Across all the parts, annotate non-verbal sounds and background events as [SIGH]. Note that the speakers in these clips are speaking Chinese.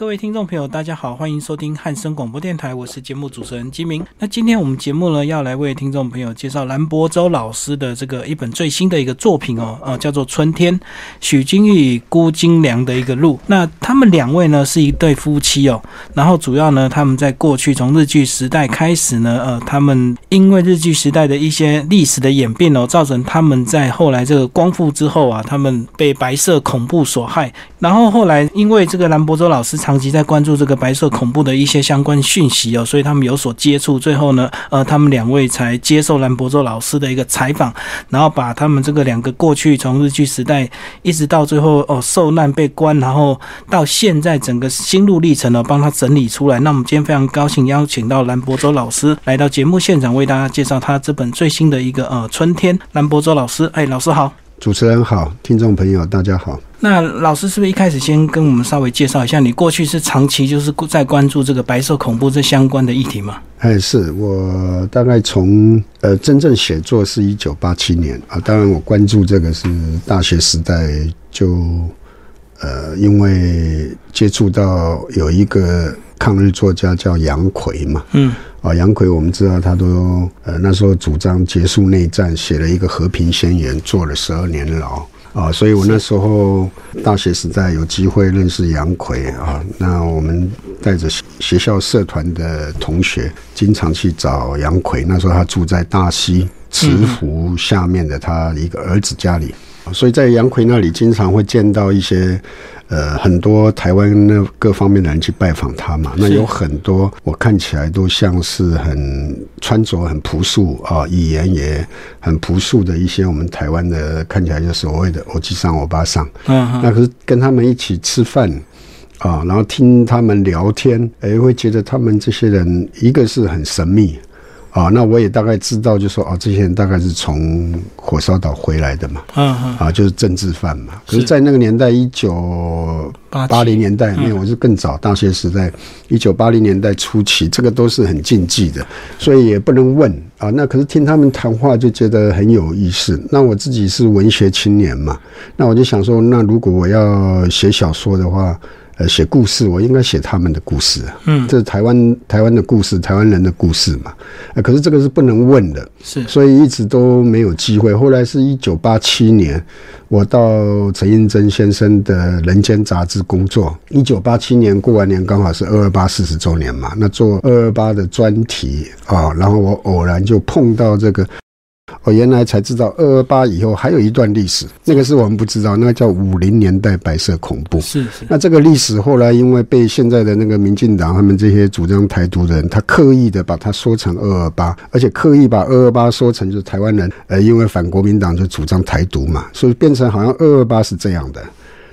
各位听众朋友，大家好，欢迎收听汉声广播电台，我是节目主持人金明。那今天我们节目呢，要来为听众朋友介绍兰博洲老师的这个一本最新的一个作品哦，呃，叫做《春天》，许金玉、辜金良的一个路。那他们两位呢是一对夫妻哦，然后主要呢他们在过去从日剧时代开始呢，呃，他们因为日剧时代的一些历史的演变哦，造成他们在后来这个光复之后啊，他们被白色恐怖所害，然后后来因为这个兰博洲老师长期在关注这个白色恐怖的一些相关讯息哦，所以他们有所接触。最后呢，呃，他们两位才接受兰博洲老师的一个采访，然后把他们这个两个过去从日据时代一直到最后哦受难被关，然后到现在整个心路历程呢，帮他整理出来。那我们今天非常高兴邀请到兰博洲老师来到节目现场，为大家介绍他这本最新的一个呃春天。兰博洲老师，哎，老师好。主持人好，听众朋友大家好。那老师是不是一开始先跟我们稍微介绍一下，你过去是长期就是在关注这个白色恐怖这相关的议题吗？哎，是我大概从呃真正写作是一九八七年啊，当然我关注这个是大学时代就呃因为接触到有一个抗日作家叫杨奎嘛，嗯。啊，杨奎，我们知道他都呃那时候主张结束内战，写了一个和平宣言，坐了十二年牢啊。所以我那时候大学时代有机会认识杨奎啊。那我们带着学校社团的同学，经常去找杨奎。那时候他住在大溪慈湖下面的他一个儿子家里，所以在杨奎那里经常会见到一些。呃，很多台湾那各方面的人去拜访他嘛，那有很多我看起来都像是很穿着很朴素啊，语言也很朴素的一些我们台湾的看起来就所谓的欧吉上、欧巴上，嗯，那可是跟他们一起吃饭啊，然后听他们聊天，哎，会觉得他们这些人一个是很神秘。啊，那我也大概知道，就说哦，这些人大概是从火烧岛回来的嘛，嗯嗯，啊，就是政治犯嘛。可是，在那个年代，一九八零年代，没有，我是更早，大学时代，一九八零年代初期，这个都是很禁忌的，所以也不能问啊。那可是听他们谈话就觉得很有意思。那我自己是文学青年嘛，那我就想说，那如果我要写小说的话。呃，写故事，我应该写他们的故事。嗯，这是台湾台湾的故事，台湾人的故事嘛。呃，可是这个是不能问的，是，所以一直都没有机会。后来是一九八七年，我到陈映真先生的《人间》杂志工作。一九八七年过完年，刚好是二二八四十周年嘛，那做二二八的专题啊，然后我偶然就碰到这个。我原来才知道，二二八以后还有一段历史，那个是我们不知道，那个叫五零年代白色恐怖。是是。那这个历史后来因为被现在的那个民进党他们这些主张台独的人，他刻意的把它说成二二八，而且刻意把二二八说成就是台湾人，呃，因为反国民党就主张台独嘛，所以变成好像二二八是这样的。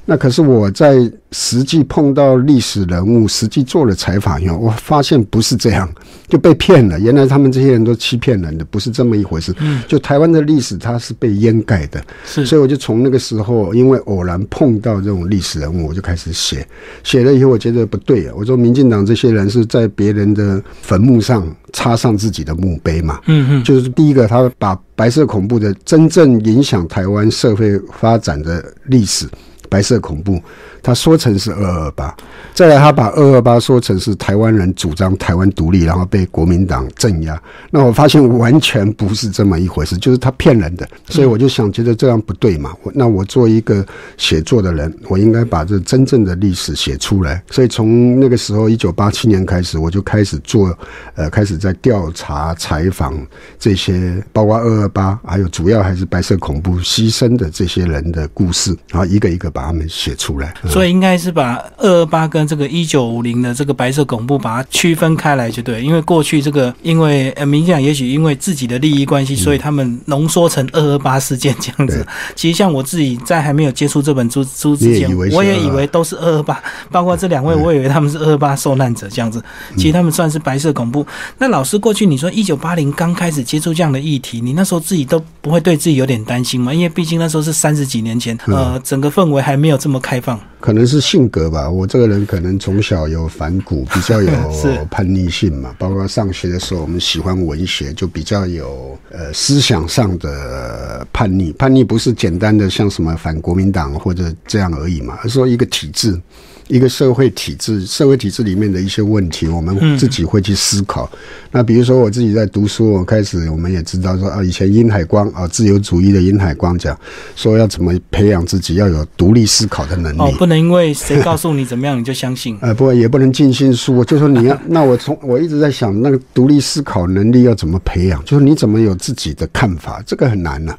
那可是我在实际碰到历史人物，实际做了采访以后，我发现不是这样，就被骗了。原来他们这些人都欺骗人的，不是这么一回事。嗯，就台湾的历史它是被掩盖的，是。所以我就从那个时候，因为偶然碰到这种历史人物，我就开始写。写了以后，我觉得不对啊。我说，民进党这些人是在别人的坟墓上插上自己的墓碑嘛？嗯嗯。就是第一个，他把白色恐怖的真正影响台湾社会发展的历史。白色恐怖，他说成是二二八，再来他把二二八说成是台湾人主张台湾独立，然后被国民党镇压。那我发现完全不是这么一回事，就是他骗人的。所以我就想，觉得这样不对嘛。那我做一个写作的人，我应该把这真正的历史写出来。所以从那个时候，一九八七年开始，我就开始做，呃，开始在调查采访这些，包括二二八，还有主要还是白色恐怖牺牲的这些人的故事，然后一个一个。把他们写出来，所以应该是把二二八跟这个一九五零的这个白色恐怖把它区分开来就对，因为过去这个因为呃，民进党也许因为自己的利益关系，所以他们浓缩成二二八事件这样子。其实像我自己在还没有接触这本书书之前，我也以为都是二二八，包括这两位，我以为他们是二二八受难者这样子。其实他们算是白色恐怖。那老师过去你说一九八零刚开始接触这样的议题，你那时候自己都不会对自己有点担心吗？因为毕竟那时候是三十几年前，呃，整个氛围。还没有这么开放，可能是性格吧。我这个人可能从小有反骨，[LAUGHS] 比较有叛逆性嘛。包括上学的时候，我们喜欢文学，就比较有呃思想上的叛逆。叛逆不是简单的像什么反国民党或者这样而已嘛，而是说一个体制一个社会体制，社会体制里面的一些问题，我们自己会去思考。那比如说我自己在读书，我开始我们也知道说啊，以前殷海光啊，自由主义的殷海光讲说要怎么培养自己要有独立思考的能力。哦，不能因为谁告诉你怎么样你就相信。[LAUGHS] 呃，不，也不能尽信书。就说你要，[LAUGHS] 那我从我一直在想，那个独立思考能力要怎么培养？就是你怎么有自己的看法，这个很难呢。啊，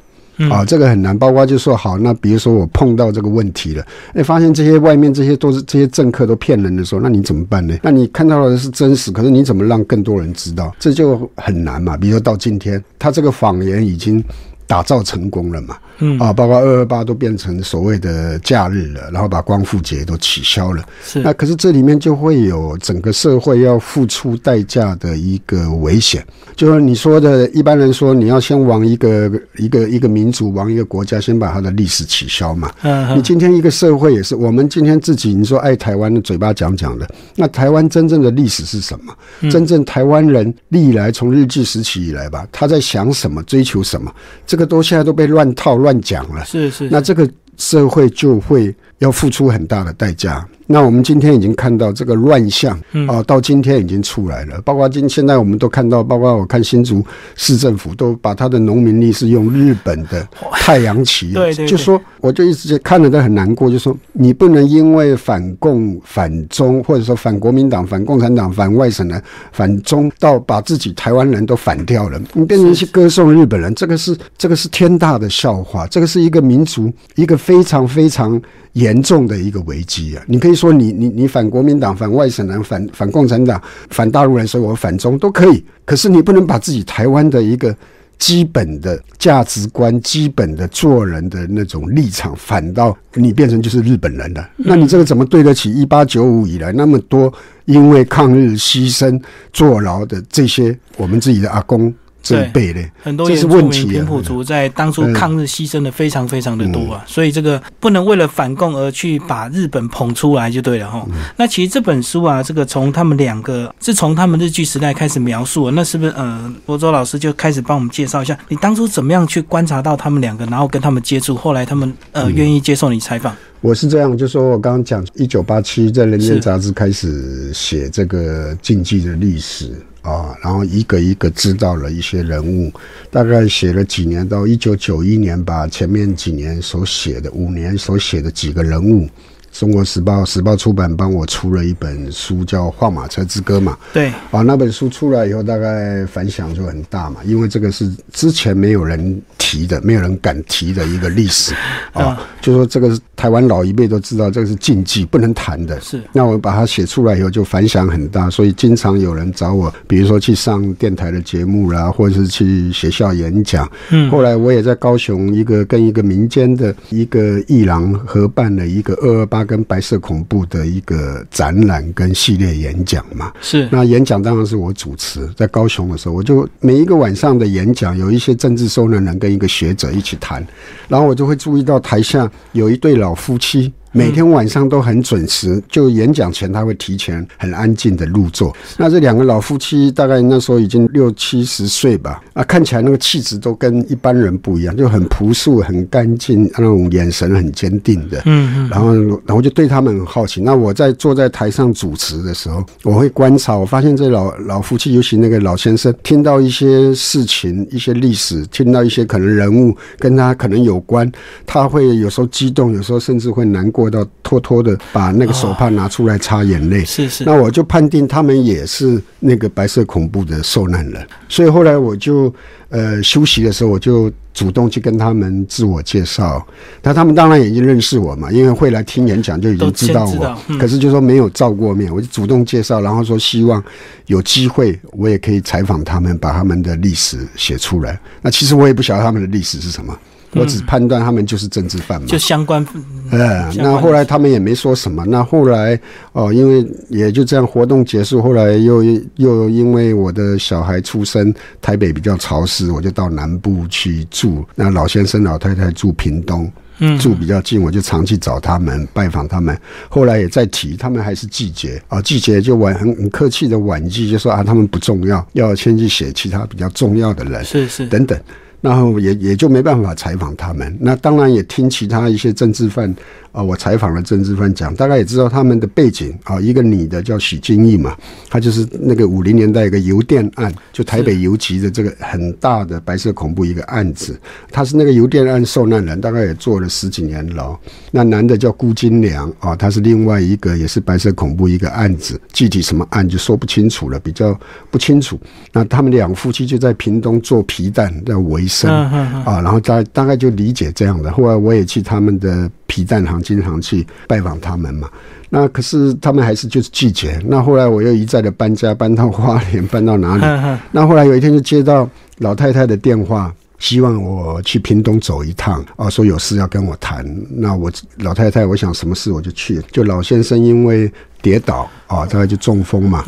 啊这个很难。包括就说好，那比如说我碰到这个问题了，哎，发现这些外面这些都是这些政客都骗人的时候，那你怎么办呢？那你看到的是真实，可是你怎么让更多人知道？这就很难嘛。比如说到今天，他这个谎言已经打造成功了嘛。嗯啊，包括二二八都变成所谓的假日了，然后把光复节都取消了。是那可是这里面就会有整个社会要付出代价的一个危险，就是你说的一般人说你要先亡一个一个一个民族，亡一个国家，先把它的历史取消嘛。嗯，你今天一个社会也是，我们今天自己你说爱台湾的嘴巴讲讲的，那台湾真正的历史是什么？真正台湾人历来从日据时期以来吧，他在想什么，追求什么，这个都现在都被乱套乱。乱讲了，是是，那这个社会就会要付出很大的代价。那我们今天已经看到这个乱象啊，到今天已经出来了。包括今现在我们都看到，包括我看新竹市政府都把他的农民力是用日本的太阳旗，对对，就说我就一直看着都很难过，就说你不能因为反共、反中，或者说反国民党、反共产党、反外省人、反中，到把自己台湾人都反掉了，你变成去歌颂日本人，这个是这个是天大的笑话，这个是一个民族一个非常非常。严重的一个危机啊！你可以说你你你反国民党、反外省人、反反共产党、反大陆人，所以我反中都可以。可是你不能把自己台湾的一个基本的价值观、基本的做人的那种立场反到你变成就是日本人了。那你这个怎么对得起一八九五以来那么多因为抗日牺牲坐牢的这些我们自己的阿公？这一辈的很多原住民平埔族在当初抗日牺牲的非常非常的多啊，所以这个不能为了反共而去把日本捧出来就对了哈。那其实这本书啊，这个从他们两个是从他们日据时代开始描述，那是不是呃，博州老师就开始帮我们介绍一下，你当初怎么样去观察到他们两个，然后跟他们接触，后来他们呃愿意接受你采访？我是这样，就说我刚刚讲一九八七在《人间》杂志开始写这个禁忌的历史。啊，然后一个一个知道了一些人物，大概写了几年，到一九九一年，吧前面几年所写的五年所写的几个人物。中国时报时报出版帮我出了一本书，叫《画马车之歌》嘛。对。啊，那本书出来以后，大概反响就很大嘛，因为这个是之前没有人提的，没有人敢提的一个历史 [LAUGHS] 啊。就说这个台湾老一辈都知道，这个是禁忌，不能谈的。是。那我把它写出来以后，就反响很大，所以经常有人找我，比如说去上电台的节目啦，或者是去学校演讲。嗯。后来我也在高雄一个跟一个民间的一个艺廊合办了一个二二八。跟白色恐怖的一个展览跟系列演讲嘛，是那演讲当然是我主持，在高雄的时候，我就每一个晚上的演讲，有一些政治受难人跟一个学者一起谈，然后我就会注意到台下有一对老夫妻。每天晚上都很准时，就演讲前他会提前很安静的入座。那这两个老夫妻大概那时候已经六七十岁吧，啊，看起来那个气质都跟一般人不一样，就很朴素、很干净，那种眼神很坚定的。嗯嗯。然后，然后就对他们很好奇。那我在坐在台上主持的时候，我会观察，我发现这老老夫妻，尤其那个老先生，听到一些事情、一些历史，听到一些可能人物跟他可能有关，他会有时候激动，有时候甚至会难过。过到偷偷的把那个手帕拿出来擦眼泪，是是。那我就判定他们也是那个白色恐怖的受难人，所以后来我就呃休息的时候，我就主动去跟他们自我介绍。那他们当然已经认识我嘛，因为会来听演讲就已经知道我。可是就说没有照过面，我就主动介绍，然后说希望有机会我也可以采访他们，把他们的历史写出来。那其实我也不晓得他们的历史是什么。我只判断他们就是政治犯嘛，就相关。呃，那后来他们也没说什么。那后来哦，因为也就这样活动结束，后来又又因为我的小孩出生，台北比较潮湿，我就到南部去住。那老先生老太太住屏东，嗯，住比较近，我就常去找他们拜访他们。后来也在提，他们还是季节啊，季节就婉很很客气的婉拒，就说啊，他们不重要，要先去写其他比较重要的人，是是等等。然后也也就没办法采访他们。那当然也听其他一些政治犯啊，我采访了政治犯讲，大概也知道他们的背景啊。一个女的叫许金义嘛，她就是那个五零年代一个邮电案，就台北邮局的这个很大的白色恐怖一个案子，她是那个邮电案受难人，大概也坐了十几年牢。那男的叫辜金良啊，他是另外一个也是白色恐怖一个案子，具体什么案就说不清楚了，比较不清楚。那他们两夫妻就在屏东做皮蛋在维生啊，然后大大概就理解这样的。后来我也去他们的皮蛋行经常去拜访他们嘛。那可是他们还是就是拒绝。那后来我又一再的搬家，搬到花莲，搬到哪里？那后来有一天就接到老太太的电话。希望我去屏东走一趟啊，说有事要跟我谈。那我老太太，我想什么事我就去。就老先生因为跌倒啊，大概就中风嘛，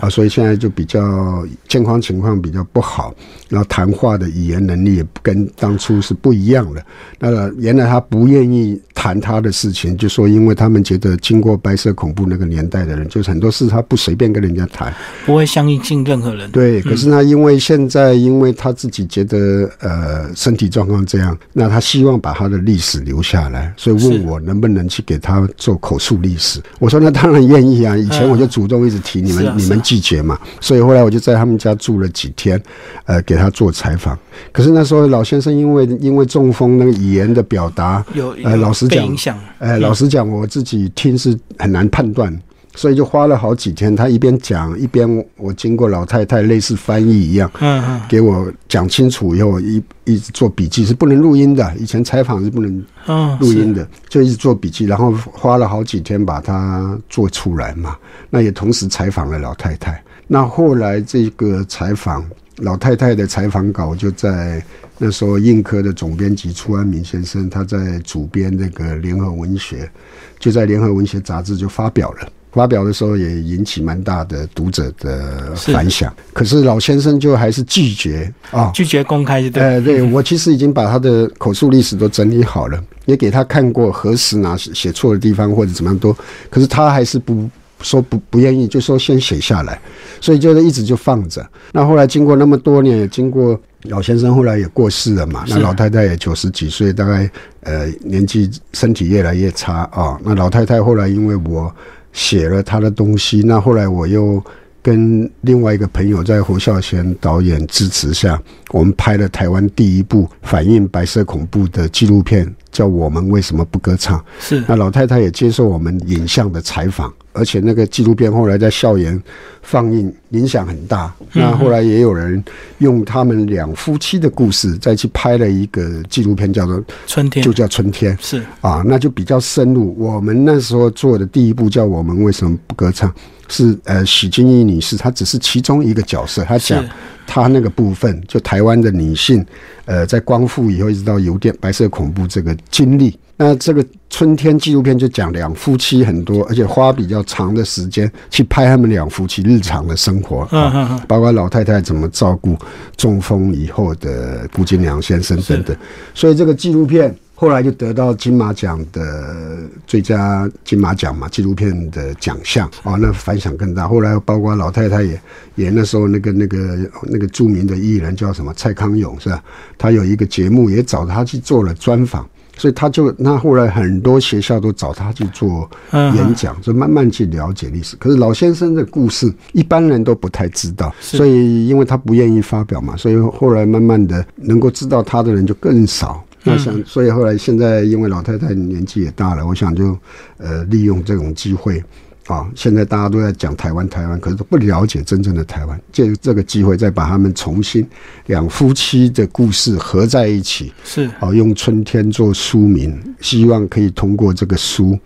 啊，所以现在就比较健康情况比较不好。然后谈话的语言能力也跟当初是不一样的。那原来他不愿意谈他的事情，就说因为他们觉得经过白色恐怖那个年代的人，就是很多事他不随便跟人家谈，不会相信任何人。对，可是他因为现在因为他自己觉得呃身体状况这样，那他希望把他的历史留下来，所以问我能不能去给他做口述历史。我说那当然愿以前我就主动一直提你们，你们拒绝嘛，所以后来我就在他们家住了几天，呃，给。他做采访，可是那时候老先生因为因为中风，那个语言的表达有呃，老实讲，呃，老实讲，我自己听是很难判断，所以就花了好几天。他一边讲一边，我经过老太太类似翻译一样，嗯嗯，给我讲清楚以后，一一直做笔记，是不能录音的。以前采访是不能录音的，就一直做笔记，然后花了好几天把它做出来嘛。那也同时采访了老太太。那后来这个采访。老太太的采访稿就在那时候，印科的总编辑朱安民先生，他在主编那个联合文学，就在联合文学杂志就发表了。发表的时候也引起蛮大的读者的反响。可是老先生就还是拒绝啊，拒绝公开。对，对我其实已经把他的口述历史都整理好了，也给他看过，核实哪写错的地方或者怎么样都，可是他还是不。说不不愿意，就说先写下来，所以就是一直就放着。那后来经过那么多年，也经过老先生后来也过世了嘛，那老太太也九十几岁，大概呃年纪身体越来越差啊。那老太太后来因为我写了他的东西，那后来我又跟另外一个朋友在侯孝贤导演支持下，我们拍了台湾第一部反映白色恐怖的纪录片，叫《我们为什么不歌唱》。是那老太太也接受我们影像的采访。而且那个纪录片后来在校园放映，影响很大。那后来也有人用他们两夫妻的故事再去拍了一个纪录片，叫做《春天》，就叫《春天》。是啊，那就比较深入。我们那时候做的第一部叫《我们为什么不歌唱》，是呃许金义女士，她只是其中一个角色，她讲她那个部分，就台湾的女性，呃，在光复以后一直到邮电白色恐怖这个经历。那这个春天纪录片就讲两夫妻很多，而且花比较长的时间去拍他们两夫妻日常的生活，啊，包括老太太怎么照顾中风以后的顾金良先生等等。所以这个纪录片后来就得到金马奖的最佳金马奖嘛，纪录片的奖项啊，那反响更大。后来包括老太太也也那时候那个那个那个著名的艺人叫什么蔡康永是吧？他有一个节目也找他去做了专访。所以他就那后来很多学校都找他去做演讲，就慢慢去了解历史。可是老先生的故事一般人都不太知道，所以因为他不愿意发表嘛，所以后来慢慢的能够知道他的人就更少。那想，所以后来现在因为老太太年纪也大了，我想就呃利用这种机会。啊，现在大家都在讲台湾，台湾，可是都不了解真正的台湾。借这个机会，再把他们重新两夫妻的故事合在一起，是啊，用春天做书名，希望可以通过这个书，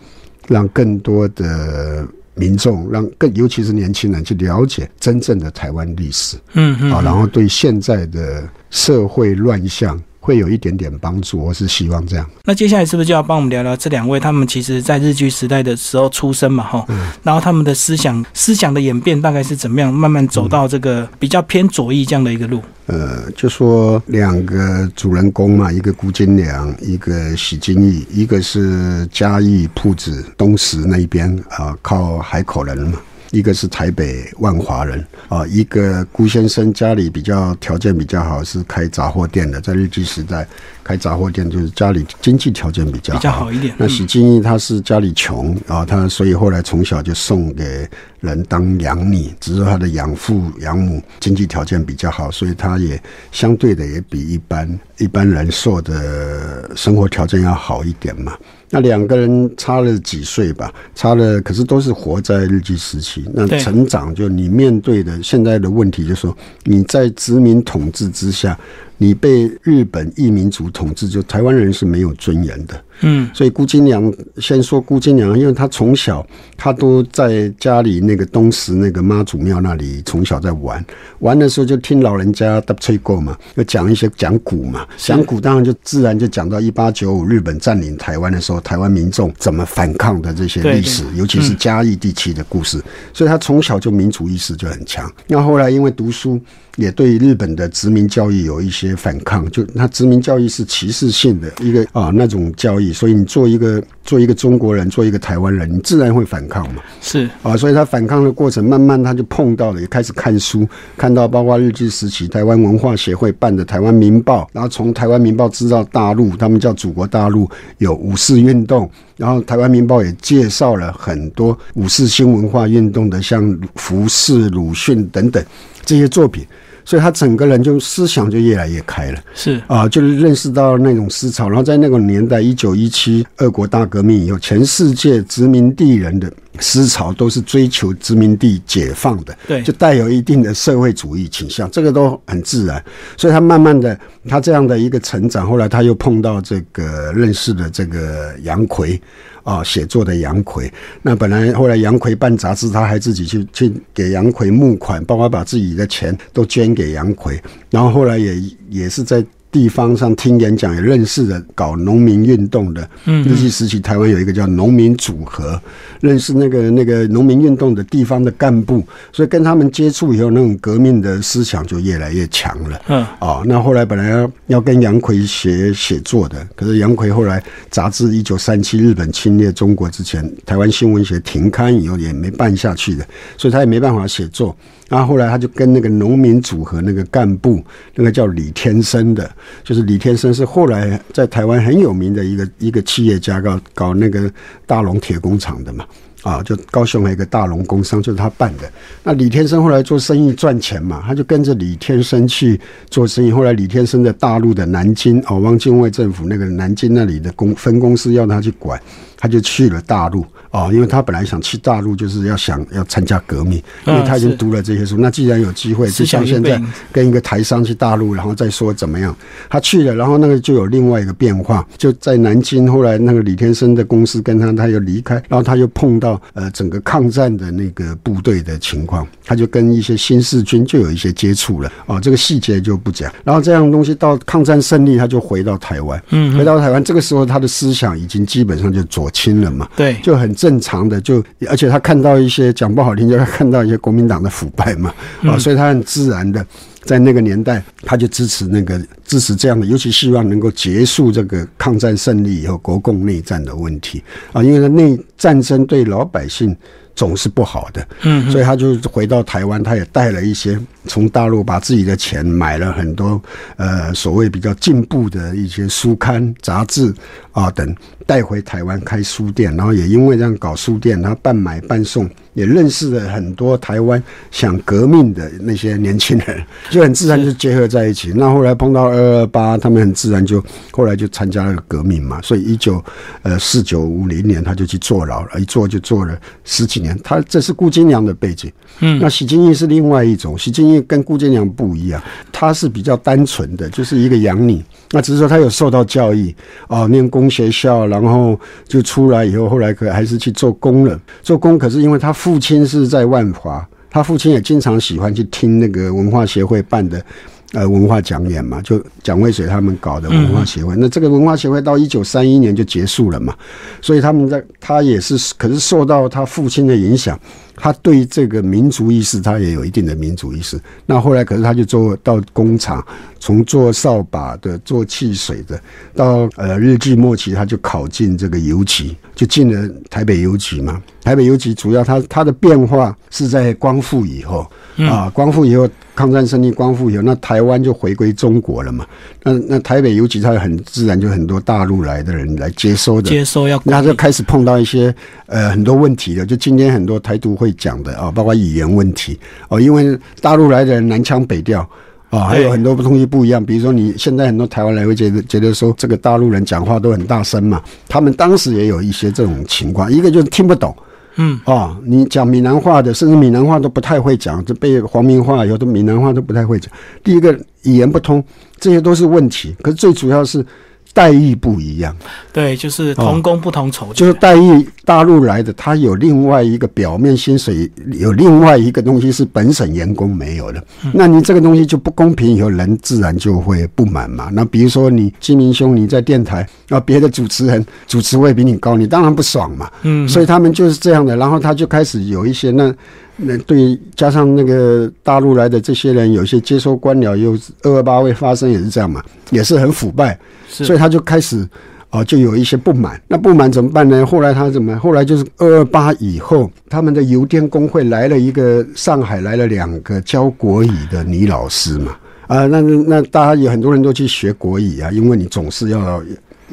让更多的民众，让更尤其是年轻人去了解真正的台湾历史。嗯嗯，啊，然后对现在的社会乱象。会有一点点帮助，我是希望这样。那接下来是不是就要帮我们聊聊这两位？他们其实在日据时代的时候出生嘛，哈，然后他们的思想思想的演变大概是怎么样，慢慢走到这个比较偏左翼这样的一个路。呃，就说两个主人公嘛，一个辜金良，一个许金义，一个是嘉义铺子东石那一边啊，靠海口人嘛。一个是台北万华人啊，一个辜先生家里比较条件比较好，是开杂货店的，在日据时代开杂货店就是家里经济条件比较比较好一点。那许金义他是家里穷啊，他所以后来从小就送给人当养女，只是他的养父养母经济条件比较好，所以他也相对的也比一般一般人受的生活条件要好一点嘛。那两个人差了几岁吧，差了，可是都是活在日据时期。那成长就你面对的现在的问题，就是说你在殖民统治之下。你被日本异民族统治，就台湾人是没有尊严的。嗯，所以辜金良先说辜金良，因为他从小他都在家里那个东石那个妈祖庙那里从小在玩，玩的时候就听老人家的吹过嘛，就讲一些讲古嘛，讲古当然就自然就讲到一八九五日本占领台湾的时候，台湾民众怎么反抗的这些历史，尤其是嘉义地区的故事，所以他从小就民主意识就很强。那后来因为读书。也对日本的殖民教育有一些反抗，就他殖民教育是歧视性的一个啊那种教育，所以你做一个做一个中国人，做一个台湾人，你自然会反抗嘛。是啊，所以他反抗的过程，慢慢他就碰到了，也开始看书，看到包括日据时期台湾文化协会办的《台湾民报》，然后从《台湾民报》知道大陆，他们叫祖国大陆有五四运动，然后《台湾民报》也介绍了很多五四新文化运动的，像胡适、鲁迅等等这些作品。所以他整个人就思想就越来越开了，是啊，就是认识到那种思潮。然后在那个年代，一九一七俄国大革命以后，全世界殖民地人的思潮都是追求殖民地解放的，对，就带有一定的社会主义倾向，这个都很自然。所以他慢慢的，他这样的一个成长，后来他又碰到这个认识的这个杨奎。啊，写作的杨奎，那本来后来杨奎办杂志，他还自己去去给杨奎募款，包括把自己的钱都捐给杨奎，然后后来也也是在。地方上听演讲也认识的搞农民运动的，嗯，日据时期台湾有一个叫农民组合，认识那个那个农民运动的地方的干部，所以跟他们接触以后，那种革命的思想就越来越强了。嗯，啊，那后来本来要要跟杨奎写写作的，可是杨奎后来杂志一九三七日本侵略中国之前，台湾新闻学停刊以后也没办下去的，所以他也没办法写作。然后后来他就跟那个农民组合那个干部，那个叫李天生的，就是李天生是后来在台湾很有名的一个一个企业家，搞搞那个大龙铁工厂的嘛，啊，就高雄还有一个大龙工商，就是他办的。那李天生后来做生意赚钱嘛，他就跟着李天生去做生意。后来李天生在大陆的南京，哦，汪精卫政府那个南京那里的公分公司要他去管。他就去了大陆哦，因为他本来想去大陆，就是要想要参加革命，因为他已经读了这些书。那既然有机会，就像现在跟一个台商去大陆，然后再说怎么样，他去了，然后那个就有另外一个变化，就在南京。后来那个李天生的公司跟他，他又离开，然后他又碰到呃整个抗战的那个部队的情况，他就跟一些新四军就有一些接触了哦。这个细节就不讲。然后这样东西到抗战胜利，他就回到台湾，嗯，回到台湾，这个时候他的思想已经基本上就左。亲人嘛，对，就很正常的，就而且他看到一些讲不好听，就他看到一些国民党的腐败嘛，啊，所以他很自然的在那个年代，他就支持那个支持这样的，尤其希望能够结束这个抗战胜利以后国共内战的问题啊，因为内战争对老百姓。总是不好的，嗯，所以他就回到台湾，他也带了一些从大陆把自己的钱买了很多，呃，所谓比较进步的一些书刊、杂志啊等带回台湾开书店，然后也因为这样搞书店，然后半买半送。也认识了很多台湾想革命的那些年轻人，[LAUGHS] 就很自然就结合在一起。那后来碰到二二八，他们很自然就后来就参加了革命嘛。所以一九呃四九五零年他就去坐牢了，一坐就坐了十几年。他这是顾金良的背景。嗯，那许金义是另外一种，许金义跟顾金良不一样，他是比较单纯的，就是一个养女。那只是说他有受到教育哦，念工学校，然后就出来以后，后来可还是去做工人。做工可是因为他。父亲是在万华，他父亲也经常喜欢去听那个文化协会办的呃文化讲演嘛，就蒋渭水他们搞的文化协会。那这个文化协会到一九三一年就结束了嘛，所以他们在他也是，可是受到他父亲的影响，他对这个民族意识，他也有一定的民族意识。那后来，可是他就做到工厂，从做扫把的、做汽水的，到呃日记末期，他就考进这个邮局，就进了台北邮局嘛。台北邮局主要它它的变化是在光复以后啊，光复以后，抗战胜利，光复以后，那台湾就回归中国了嘛。那那台北邮局它很自然就很多大陆来的人来接收的，接收要，那就开始碰到一些呃很多问题了。就今天很多台独会讲的啊，包括语言问题哦，因为大陆来的人南腔北调。啊，还有很多东西不一样，比如说你现在很多台湾人会觉得觉得说这个大陆人讲话都很大声嘛，他们当时也有一些这种情况，一个就是听不懂，嗯，啊，你讲闽南话的，甚至闽南话都不太会讲，这被黄明话有的闽南话都不太会讲。第一个语言不通，这些都是问题，可是最主要是。待遇不一样，对，就是同工不同酬，就是待遇大陆来的，他有另外一个表面薪水，有另外一个东西是本省员工没有的。那你这个东西就不公平，以后人自然就会不满嘛。那比如说你金明兄，你在电台，啊，别的主持人主持位比你高，你当然不爽嘛。嗯，所以他们就是这样的，然后他就开始有一些那。那对，加上那个大陆来的这些人，有些接收官僚，又二二八会发生也是这样嘛，也是很腐败，所以他就开始哦，就有一些不满。那不满怎么办呢？后来他怎么？后来就是二二八以后，他们的邮电工会来了一个上海来了两个教国语的女老师嘛，啊，那那大家有很多人都去学国语啊，因为你总是要。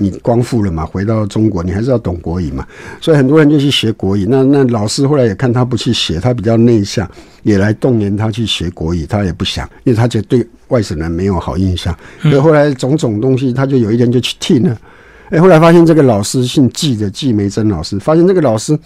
你光复了嘛？回到中国，你还是要懂国语嘛？所以很多人就去学国语。那那老师后来也看他不去学，他比较内向，也来动员他去学国语。他也不想，因为他觉得对外省人没有好印象。所以后来种种东西，他就有一天就去听了。哎，后来发现这个老师姓季的季梅珍老师，发现这个老师。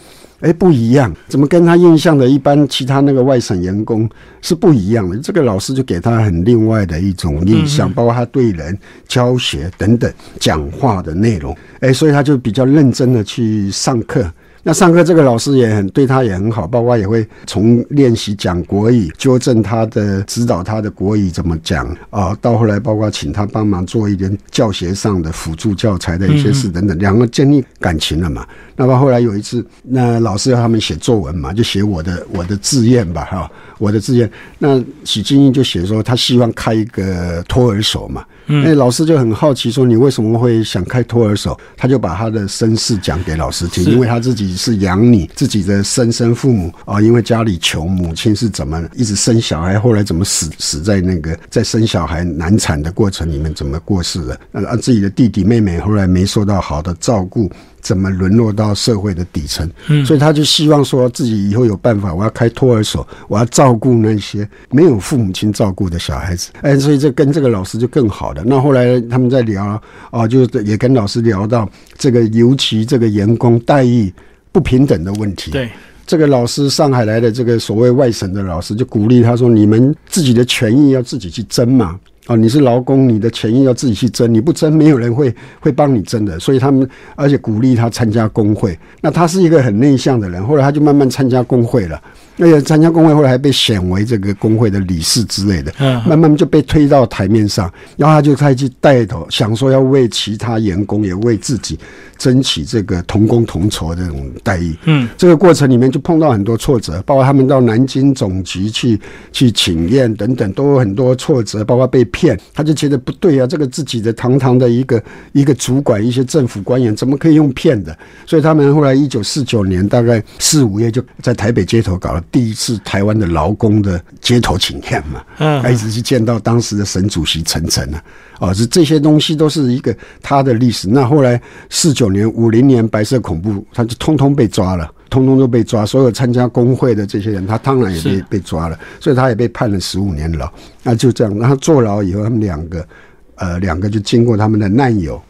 哎，不一样，怎么跟他印象的一般其他那个外省员工是不一样的？这个老师就给他很另外的一种印象，包括他对人教学等等讲话的内容。哎，所以他就比较认真的去上课。那上课这个老师也很对他也很好，包括也会从练习讲国语，纠正他的指导他的国语怎么讲啊。到后来包括请他帮忙做一点教学上的辅助教材的一些事等等，两个建立感情了嘛。那么后来有一次，那老师要他们写作文嘛，就写我的我的志愿吧，哈，我的志愿。那许金英就写说他希望开一个托儿所嘛。那老师就很好奇说你为什么会想开托儿所？他就把他的身世讲给老师听，因为他自己是养你自己的生身父母啊，因为家里穷，母亲是怎么一直生小孩，后来怎么死死在那个在生小孩难产的过程里面怎么过世的？呃，自己的弟弟妹妹后来没受到好的照顾。怎么沦落到社会的底层？嗯，所以他就希望说自己以后有办法，我要开托儿所，我要照顾那些没有父母亲照顾的小孩子。哎，所以这跟这个老师就更好了。那后来他们在聊啊，就也跟老师聊到这个尤其这个员工待遇不平等的问题。对，这个老师上海来的这个所谓外省的老师就鼓励他说：“你们自己的权益要自己去争嘛。”哦，你是劳工，你的权益要自己去争，你不争，没有人会会帮你争的。所以他们而且鼓励他参加工会。那他是一个很内向的人，后来他就慢慢参加工会了。而且参加工会，后来还被选为这个工会的理事之类的，慢慢就被推到台面上。然后他就开始带头，想说要为其他员工，也为自己争取这个同工同酬这种待遇。嗯，这个过程里面就碰到很多挫折，包括他们到南京总局去去请愿等等，都有很多挫折，包括被骗。他就觉得不对啊，这个自己的堂堂的一个一个主管，一些政府官员怎么可以用骗的？所以他们后来一九四九年大概四五月就在台北街头搞了。第一次台湾的劳工的街头请愿嘛，嗯，一直去见到当时的省主席陈诚啊，哦，是这些东西都是一个他的历史。那后来四九年、五零年白色恐怖，他就通通被抓了，通通都被抓。所有参加工会的这些人，他当然也被被抓了，所以他也被判了十五年牢。那就这样，然后坐牢以后，他们两个，呃，两个就经过他们的难友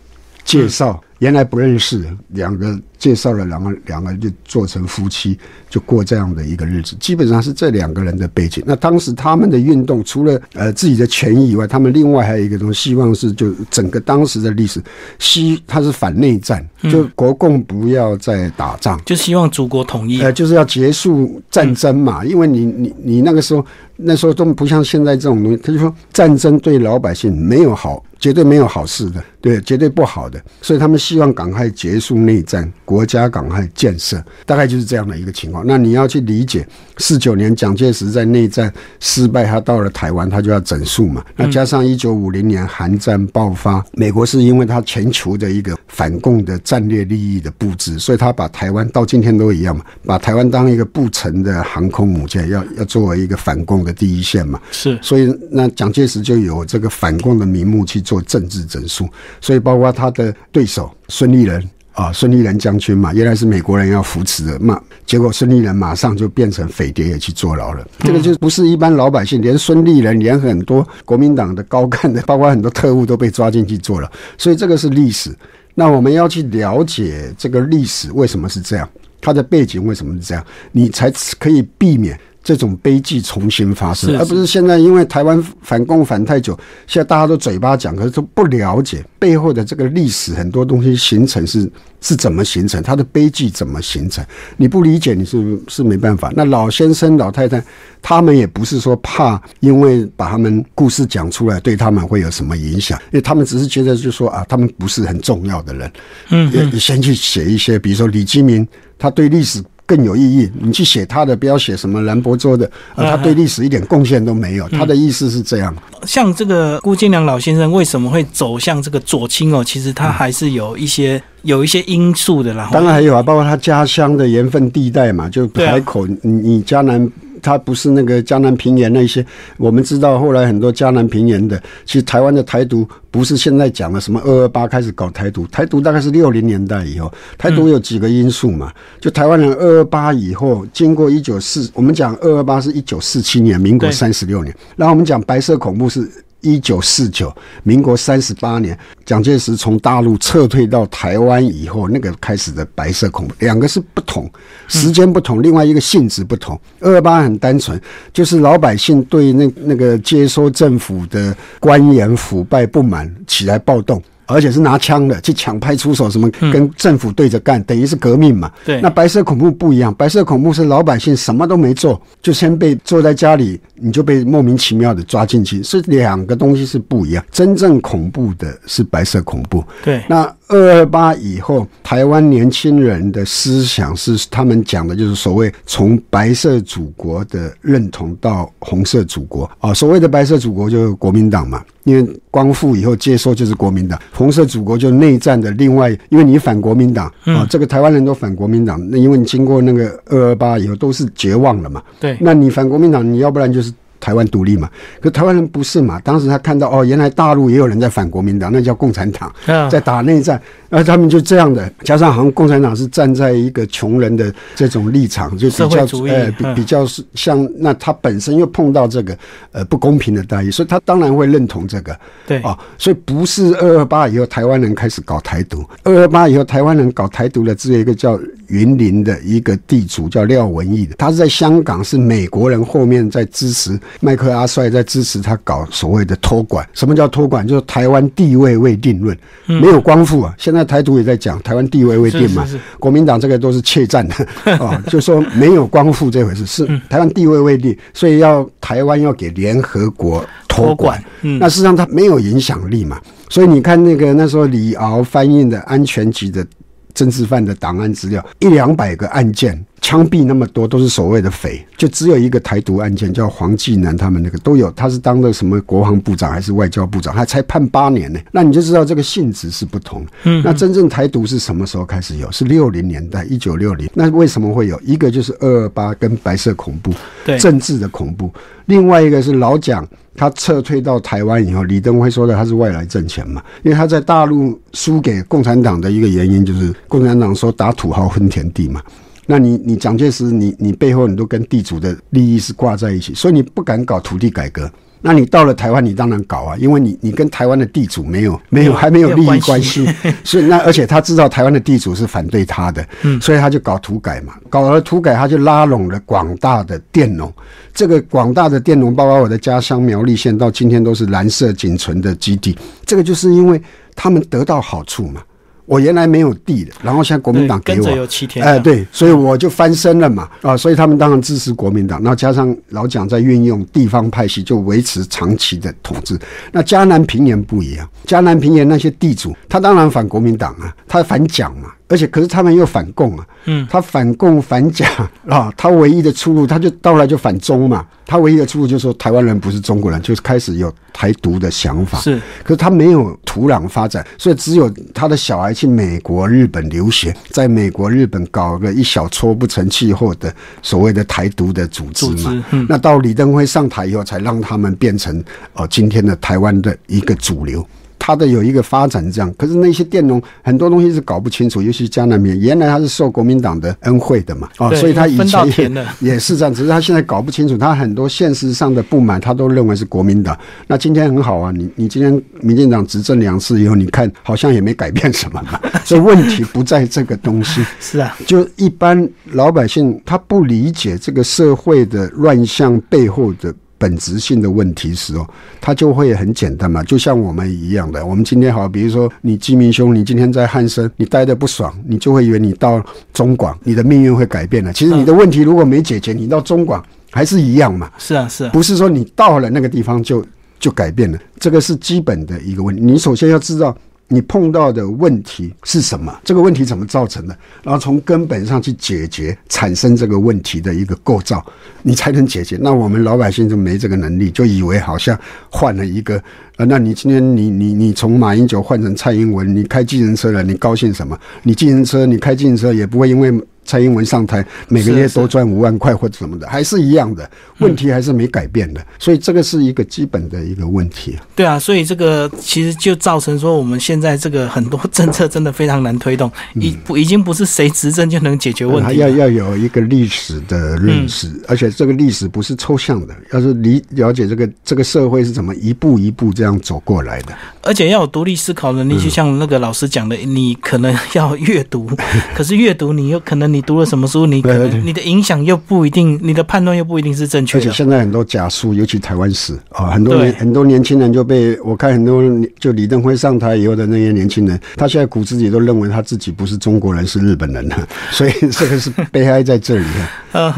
介绍，原来不认识，两个。介绍了两个，两个就做成夫妻，就过这样的一个日子。基本上是这两个人的背景。那当时他们的运动，除了呃自己的权益以外，他们另外还有一个东西，希望是就整个当时的历史，西他是反内战，就国共不要再打仗，就希望祖国统一，呃，就是要结束战争嘛。因为你你你那个时候那时候都不像现在这种东西，他就说战争对老百姓没有好。绝对没有好事的，对，绝对不好的。所以他们希望赶快结束内战，国家赶快建设，大概就是这样的一个情况。那你要去理解，四九年蒋介石在内战失败，他到了台湾，他就要整肃嘛。那加上一九五零年韩战爆发，美国是因为他全球的一个反共的战略利益的布置，所以他把台湾到今天都一样嘛，把台湾当一个不成的航空母舰，要要作为一个反共的第一线嘛。是，所以那蒋介石就有这个反共的名目去做政治整肃，所以包括他的对手孙立人啊，孙立人将军嘛，原来是美国人要扶持的嘛，结果孙立人马上就变成匪谍，也去坐牢了。这个就不是一般老百姓，连孙立人，连很多国民党的高干的，[LAUGHS] 包括很多特务都被抓进去坐了。所以这个是历史。那我们要去了解这个历史为什么是这样，它的背景为什么是这样，你才可以避免。这种悲剧重新发生，而不是现在因为台湾反共反太久，现在大家都嘴巴讲，可是都不了解背后的这个历史，很多东西形成是是怎么形成，它的悲剧怎么形成，你不理解你是是没办法。那老先生老太太他们也不是说怕，因为把他们故事讲出来对他们会有什么影响，因为他们只是觉得就说啊，他们不是很重要的人，嗯，你先去写一些，比如说李基民，他对历史。更有意义，你去写他的，不要写什么兰博州的，呃，他对历史一点贡献都没有。他的意思是这样。像这个辜建良老先生为什么会走向这个左倾哦？其实他还是有一些有一些因素的啦。当然还有啊，包括他家乡的盐分地带嘛，就海口，你你江南。它不是那个江南平原那些，我们知道后来很多江南平原的，其实台湾的台独不是现在讲的什么二二八开始搞台独，台独大概是六零年代以后，台独有几个因素嘛，就台湾人二二八以后，经过一九四，我们讲二二八是一九四七年，民国三十六年，然后我们讲白色恐怖是。一九四九，民国三十八年，蒋介石从大陆撤退到台湾以后，那个开始的白色恐怖，两个是不同，时间不同，另外一个性质不同。二二八很单纯，就是老百姓对那那个接收政府的官员腐败不满，起来暴动。而且是拿枪的去抢派出所，什么跟政府对着干，等于是革命嘛。对。那白色恐怖不一样，白色恐怖是老百姓什么都没做，就先被坐在家里，你就被莫名其妙的抓进去，是两个东西是不一样。真正恐怖的是白色恐怖。对。那二二八以后，台湾年轻人的思想是他们讲的，就是所谓从白色祖国的认同到红色祖国啊。所谓的白色祖国就是国民党嘛。因为光复以后接收就是国民党，红色祖国就内战的另外，因为你反国民党啊，这个台湾人都反国民党，那因为你经过那个二二八以后都是绝望了嘛，对，那你反国民党，你要不然就是。台湾独立嘛？可台湾人不是嘛？当时他看到哦，原来大陆也有人在反国民党，那叫共产党，在打内战。然后他们就这样的，加上好像共产党是站在一个穷人的这种立场，就比较呃比比较是像那他本身又碰到这个呃不公平的待遇，所以他当然会认同这个。对啊，所以不是二二八以后台湾人开始搞台独，二二八以后台湾人搞台独的只有一个叫云林的一个地主叫廖文义的，他是在香港是美国人后面在支持。麦克阿帅在支持他搞所谓的托管，什么叫托管？就是台湾地位未定论，没有光复啊。现在台独也在讲台湾地位未定嘛。国民党这个都是怯战的啊，[LAUGHS] 就说没有光复这回事，是台湾地位未定，所以要台湾要给联合国托管。那事实上他没有影响力嘛。所以你看那个那时候李敖翻译的安全局的政治犯的档案资料，一两百个案件。枪毙那么多都是所谓的匪，就只有一个台独案件叫黄继南，他们那个都有，他是当的什么国防部长还是外交部长，他才判八年呢。那你就知道这个性质是不同。嗯，那真正台独是什么时候开始有？是六零年代，一九六零。那为什么会有一个就是二二八跟白色恐怖，对政治的恐怖。另外一个是老蒋他撤退到台湾以后，李登辉说的他是外来政权嘛，因为他在大陆输给共产党的一个原因就是共产党说打土豪分田地嘛。那你你蒋介石，你你背后你都跟地主的利益是挂在一起，所以你不敢搞土地改革。那你到了台湾，你当然搞啊，因为你你跟台湾的地主没有没有还没有利益关系，[LAUGHS] 所以那而且他知道台湾的地主是反对他的，所以他就搞土改嘛，搞了土改，他就拉拢了广大的佃农。这个广大的佃农，包括我的家乡苗栗县，到今天都是蓝色仅存的基地。这个就是因为他们得到好处嘛。我原来没有地的，然后现在国民党给我，有七天，哎，对，所以我就翻身了嘛，啊，所以他们当然支持国民党，然后加上老蒋在运用地方派系，就维持长期的统治。那嘉南平原不一样，嘉南平原那些地主，他当然反国民党啊，他反蒋嘛。而且，可是他们又反共啊，嗯，他反共反蒋 [LAUGHS] 啊，他唯一的出路，他就到来就反中嘛。他唯一的出路就是说，台湾人不是中国人，就是开始有台独的想法。是，可是他没有土壤发展，所以只有他的小孩去美国、日本留学，在美国、日本搞个一小撮不成气候的所谓的台独的组织嘛。那到李登辉上台以后，才让他们变成哦今天的台湾的一个主流。他的有一个发展这样，可是那些佃农很多东西是搞不清楚，尤其江南边，原来他是受国民党的恩惠的嘛，啊，所以他以前 [LAUGHS] 也是这样，只是他现在搞不清楚，他很多现实上的不满，他都认为是国民党。那今天很好啊，你你今天民进党执政两次以后，你看好像也没改变什么嘛，[LAUGHS] 所以问题不在这个东西。是啊，就一般老百姓他不理解这个社会的乱象背后的。本质性的问题时哦，它就会很简单嘛，就像我们一样的。我们今天好，比如说你基民兄，你今天在汉森，你待的不爽，你就会以为你到中广，你的命运会改变了。其实你的问题如果没解决，你到中广还是一样嘛。是啊，是，不是说你到了那个地方就就改变了，这个是基本的一个问题。你首先要知道。你碰到的问题是什么？这个问题怎么造成的？然后从根本上去解决产生这个问题的一个构造，你才能解决。那我们老百姓就没这个能力，就以为好像换了一个呃。那你今天你你你从马英九换成蔡英文，你开计程车了，你高兴什么？你计程车你开计程车也不会因为。蔡英文上台，每个月多赚五万块或者什么的，还是一样的问题，还是没改变的。所以这个是一个基本的一个问题。对啊，所以这个其实就造成说，我们现在这个很多政策真的非常难推动，已不已经不是谁执政就能解决问题。要要有一个历史的认识，而且这个历史不是抽象的，要是理了解这个这个社会是怎么一步一步这样走过来的，而且要有独立思考能力。就像那个老师讲的，你可能要阅读，[LAUGHS] 可是阅读你又可能。你读了什么书？你可能你的影响又不一定，你的判断又不一定是正确的。而且现在很多假书，尤其台湾史啊，很多年很多年轻人就被我看很多就李登辉上台以后的那些年轻人，他现在骨子里都认为他自己不是中国人，是日本人了。[LAUGHS] 所以 [LAUGHS] 这个是悲哀在这里。呃，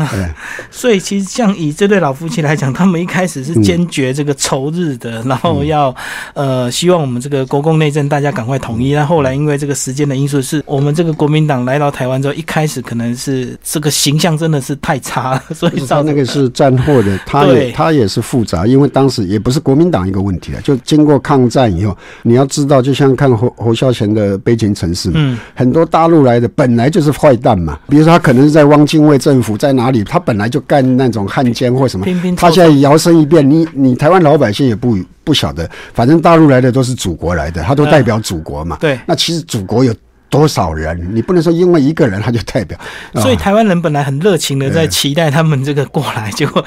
所以其实像以这对老夫妻来讲，他们一开始是坚决这个仇日的，然后要呃希望我们这个国共内政大家赶快统一。但后来因为这个时间的因素，是我们这个国民党来到台湾之后，一开始。可能是这个形象真的是太差了，所以他那个是战后的，他也他也是复杂，因为当时也不是国民党一个问题了，就经过抗战以后，你要知道，就像看侯侯孝贤的《悲情城市》嗯，很多大陆来的本来就是坏蛋嘛，比如说他可能是在汪精卫政府在哪里，他本来就干那种汉奸或什么，他现在摇身一变，你你台湾老百姓也不不晓得，反正大陆来的都是祖国来的，他都代表祖国嘛，对，那其实祖国有。多少人？你不能说因为一个人他就代表。[LAUGHS] 所以台湾人本来很热情的在期待他们这个过来，[LAUGHS] 结果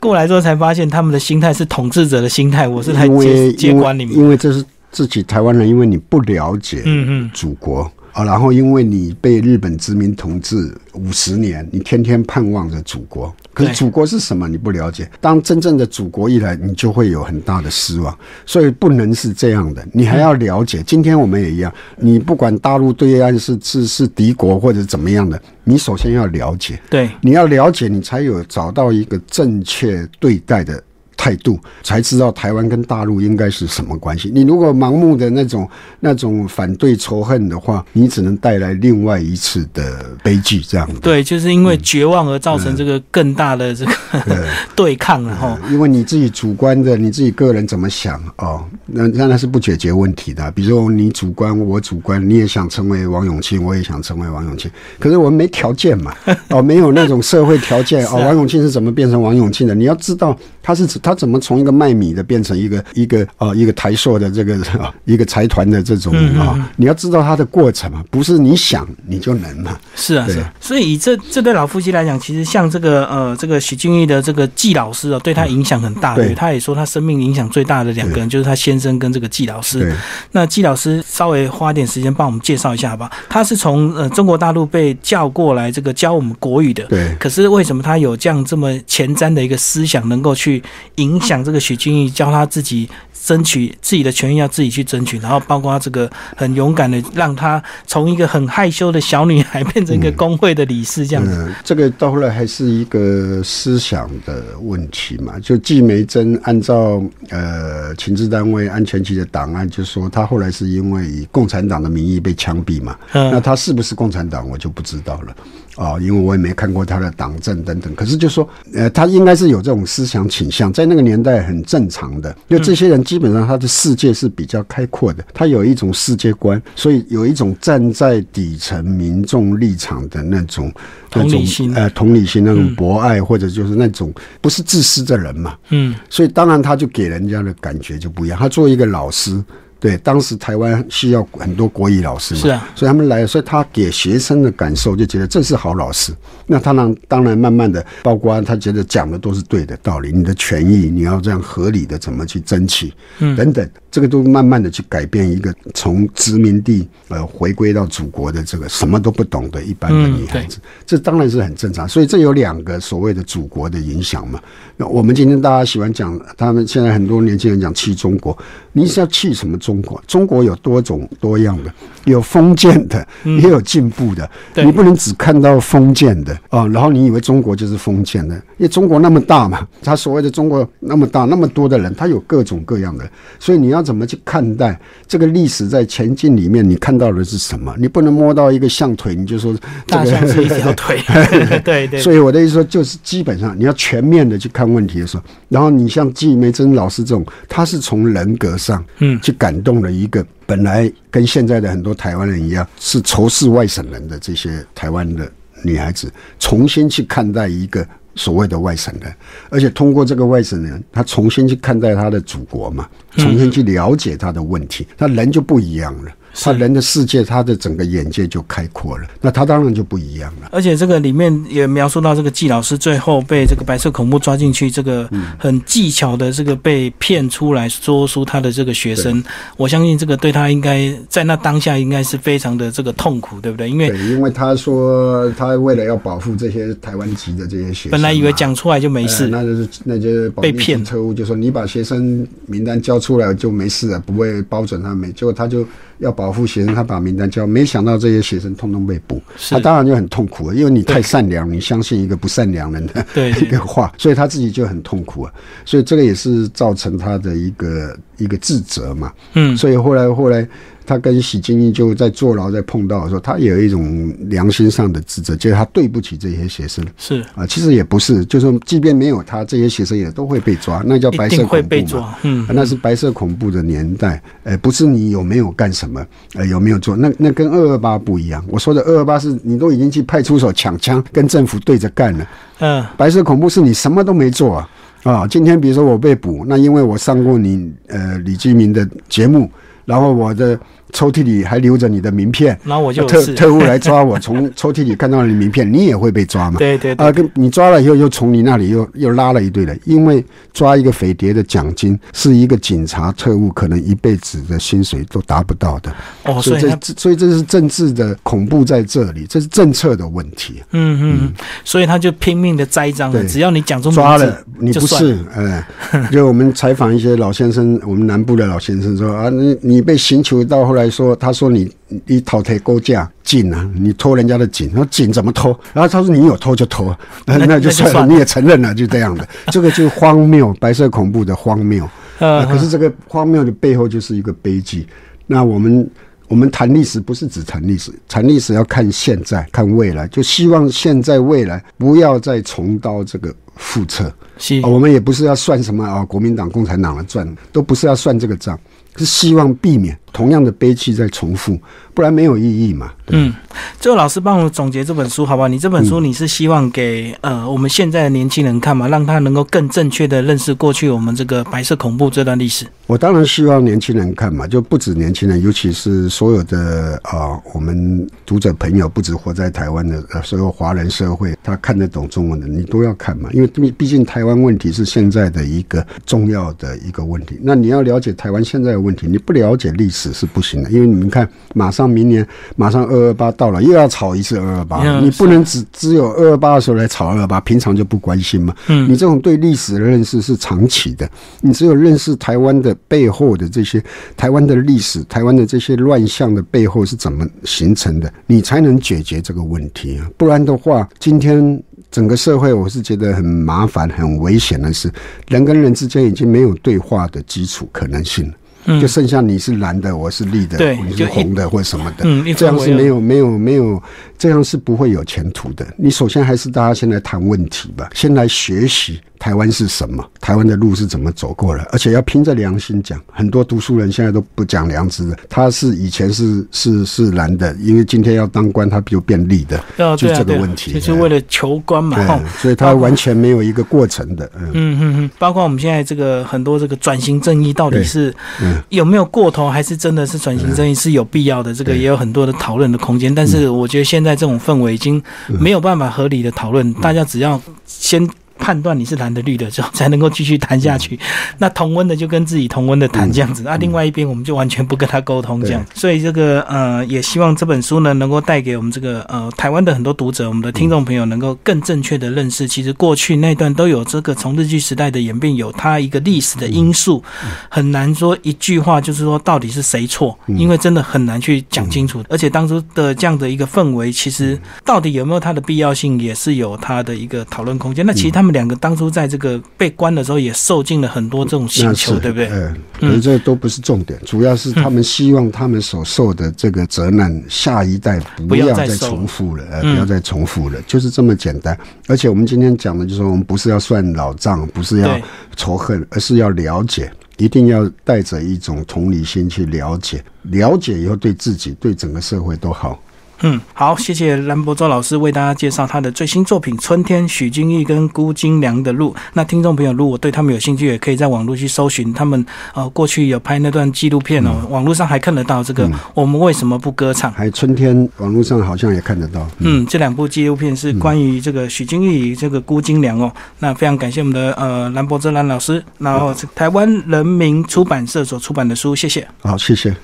过来之后才发现他们的心态是统治者的心态。我是来接接管你们，因为这是自己台湾人，因为你不了解嗯嗯祖国。啊，然后因为你被日本殖民统治五十年，你天天盼望着祖国，可是祖国是什么？你不了解。当真正的祖国一来，你就会有很大的失望。所以不能是这样的，你还要了解。今天我们也一样，你不管大陆对岸是是是敌国或者怎么样的，你首先要了解。对，你要了解，你才有找到一个正确对待的。态度才知道台湾跟大陆应该是什么关系。你如果盲目的那种那种反对仇恨的话，你只能带来另外一次的悲剧。这样对，就是因为绝望而造成这个更大的这个 [LAUGHS] 对抗，然后因为你自己主观的你自己个人怎么想哦，那那那是不解决问题的。比如说你主观，我主观，你也想成为王永庆，我也想成为王永庆，可是我们没条件嘛，哦，没有那种社会条件哦。[LAUGHS] 王永庆是怎么变成王永庆的？你要知道他是他怎么从一个卖米的变成一个一个啊一个台塑的这个一个财团的这种啊，你要知道他的过程嘛，不是你想你就能嘛。是啊，是啊。所以以这这对老夫妻来讲，其实像这个呃这个许俊义的这个季老师啊，对他影响很大。对，他也说他生命影响最大的两个人就是他先生跟这个季老师。那季老师稍微花点时间帮我们介绍一下吧。他是从呃中国大陆被叫过来这个教我们国语的。对。可是为什么他有这样这么前瞻的一个思想，能够去影响这个许俊义，教他自己争取自己的权益，要自己去争取，然后包括这个很勇敢的，让他从一个很害羞的小女孩变成一个工会的理事，这样子。嗯，这个到后来还是一个思想的问题嘛。就季梅珍按照呃情治单位安全局的档案，就说他后来是因为以共产党的名义被枪毙嘛。嗯那他是不是共产党，我就不知道了。啊、因为我也没看过他的党政等等。可是就说，呃，他应该是有这种思想倾向，在那个年代很正常的。因为这些人基本上他的世界是比较开阔的，他有一种世界观，所以有一种站在底层民众立场的那种那种同理心呃同理心那种博爱，或者就是那种不是自私的人嘛。嗯所以当然他就给人家的感觉就不一样。他作为一个老师，对当时台湾需要很多国语老师嘛，是啊所以他们来，所以他给学生的感受就觉得这是好老师。那他让当然慢慢的，包括他觉得讲的都是对的道理，你的权益你要这样合理的怎么去争取，嗯等等，这个都慢慢的去改变一个从殖民地呃回归到祖国的这个什么都不懂的一般的女孩子，这当然是很正常。所以这有两个所谓的祖国的影响嘛。那我们今天大家喜欢讲，他们现在很多年轻人讲去中国，你是要去什么中国？中国有多种多样的，有封建的，也有进步的，对。你不能只看到封建的啊、然后你以为中国就是封建的，因为中国那么大嘛，他所谓的中国那么大，那么多的人，他有各种各样的，所以你要怎么去看待这个历史在前进里面，你看到的是什么？你不能摸到一个象腿，你就说这个大象是一条腿，[LAUGHS] 对对，所以我的意思说，就是基本上你要全面的去看问题的时候，然后你像季梅珍老师这种，他是从人格上，嗯。去感动了一个本来跟现在的很多台湾人一样是仇视外省人的这些台湾的女孩子，重新去看待一个。所谓的外省人，而且通过这个外省人，他重新去看待他的祖国嘛，重新去了解他的问题，他人就不一样了。他人的世界，他的整个眼界就开阔了，那他当然就不一样了。而且这个里面也描述到这个季老师最后被这个白色恐怖抓进去，这个很技巧的这个被骗出来说出他的这个学生，我相信这个对他应该在那当下应该是非常的这个痛苦，对不对？因为，因为他说他为了要保护这些台湾籍的这些学生嘛，本来以为讲出来就没呃事，那就是那就是被骗特务就说你把学生名单交出来就没事了，不会包准他没。结果他就要保护学生，他把名单交，没想到这些学生通通被捕，他当然就很痛苦了，因为你太善良，你相信一个不善良人的 [LAUGHS] 一个话，所以他自己就很痛苦啊。所以这个也是造成他的一个一个自责嘛。嗯，所以后来后来，他跟许金义就在坐牢在碰到的时候，他也有一种良心上的自责，就是他对不起这些学生是啊。其实也不是，就是即便没有他，这些学生也都会被抓，那叫白色恐怖嘛。被抓，嗯啊，那是白色恐怖的年代，呃，不是你有没有干什么，呃，有没有做，那那跟二二八不一样。我说的二二八是你都已经去派出所抢枪，跟政府对着干了。嗯白色恐怖是你什么都没做啊啊！今天比如说我被捕，那因为我上过你呃李居明的节目，然后我的抽屉里还留着你的名片，然后我就特特务来抓我，[LAUGHS] 从抽屉里看到了你名片，你也会被抓嘛？对对对啊，跟你抓了以后，又从你那里又又拉了一堆人，因为抓一个匪谍的奖金是一个警察特务可能一辈子的薪水都达不到的，哦，所以这所以这是政治的恐怖在这里，这是政策的问题。嗯嗯嗯，所以他就拼命的栽赃了，对。只要你讲出抓了你不是，[LAUGHS] 呃，就我们采访一些老先生，我们南部的老先生说啊，你你被刑求到后来说，他说你你讨铁勾架井啊，你偷人家的井，然后井怎么偷？然后他说你有偷就偷，那那那就算了，你也承认了，就这样的，这个就荒谬，白色恐怖的荒谬。[LAUGHS] 可是这个荒谬的背后就是一个悲剧。那我们我们谈历史不是只谈历史，谈历史要看现在，看未来，就希望现在未来不要再重蹈这个覆辙。是啊，我们也不是要算什么啊，国民党、共产党的账，都不是要算这个账，是希望避免同样的悲剧在重复，不然没有意义嘛。嗯，最后老师帮我总结这本书好不好？你这本嗯书你是希望给、呃我们现在的年轻人看嘛，让他能够更正确的认识过去我们这个白色恐怖这段历史。我当然希望年轻人看嘛，就不止年轻人，尤其是所有的啊、我们读者朋友，不止活在台湾的呃所有华人社会，他看得懂中文的，你都要看嘛，因为毕毕竟台湾问题是现在的一个重要的一个问题。那你要了解台湾现在的问问题。你不了解历史是不行的，因为你们看，马上明年马上二二八到了，又要炒一次二二八，嗯你不能只只有二二八的时候来炒二二八，平常就不关心嘛。嗯你这种对历史的认识是长期的，你只有认识台湾的背后的这些台湾的历史，台湾的这些乱象的背后是怎么形成的，你才能解决这个问题啊。不然的话，今天。整个社会，我是觉得很麻烦、很危险的是，人跟人之间已经没有对话的基础可能性了。嗯。就剩下你是蓝的，我是绿的，你是红的或什么的，嗯这样是没有没有没有，这样是不会有前途的。你首先还是大家先来谈问题吧，先来学习台湾是什么，台湾的路是怎么走过来，而且要凭着良心讲。很多读书人现在都不讲良知的，他是以前是是是蓝的，因为今天要当官，他就变绿的，就这个问题。就是为了求官嘛，哈对，所以他完全没有一个过程的，嗯。嗯嗯嗯，包括我们现在这个很多这个转型正义，到底是嗯有没有过头，还是真的是转型正义是有必要的？这个也有很多的讨论的空间。但是我觉得现在这种氛围已经没有办法合理的讨论，大家只要先。判断你是蓝的绿的之后，才能够继续谈下去。那同温的就跟自己同温的谈这样子，那、另外一边我们就完全不跟他沟通这样。所以这个呃，也希望这本书呢，能够带给我们这个呃台湾的很多读者，我们的听众朋友能够更正确的认识，其实过去那段都有这个从日据时代的演变，有它一个历史的因素，很难说一句话就是说到底是谁错，因为真的很难去讲清楚。而且当初的这样的一个氛围，其实到底有没有它的必要性，也是有它的一个讨论空间。那其实他们两个当初在这个被关的时候，也受尽了很多这种刑那求，对不对？呃，可是这都不是重点，主要是他们希望他们所受的这个责难，下一代不不要要再重复了，呃，嗯不要再重复了，就是这么简单。而且我们今天讲的就是说，我们不是要算老账，不是要仇恨，而是要了解。一定要带着一种同理心去了解，了解以后对自己、对整个社会都好。嗯，好，谢谢兰博周老师为大家介绍他的最新作品《春天》，许金玉跟辜金良的路。那听众朋友如果对他们有兴趣，也可以在网络去搜寻他们呃过去有拍那段纪录片哦，网络上还看得到这个、我们为什么不歌唱。还有春天，网络上好像也看得到。嗯，这两部纪录片是关于这个许金玉与这个辜金良哦。那非常感谢我们的呃兰博周兰老师，然后台湾人民出版社所出版的书，谢谢。好，谢谢。